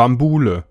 Bambule.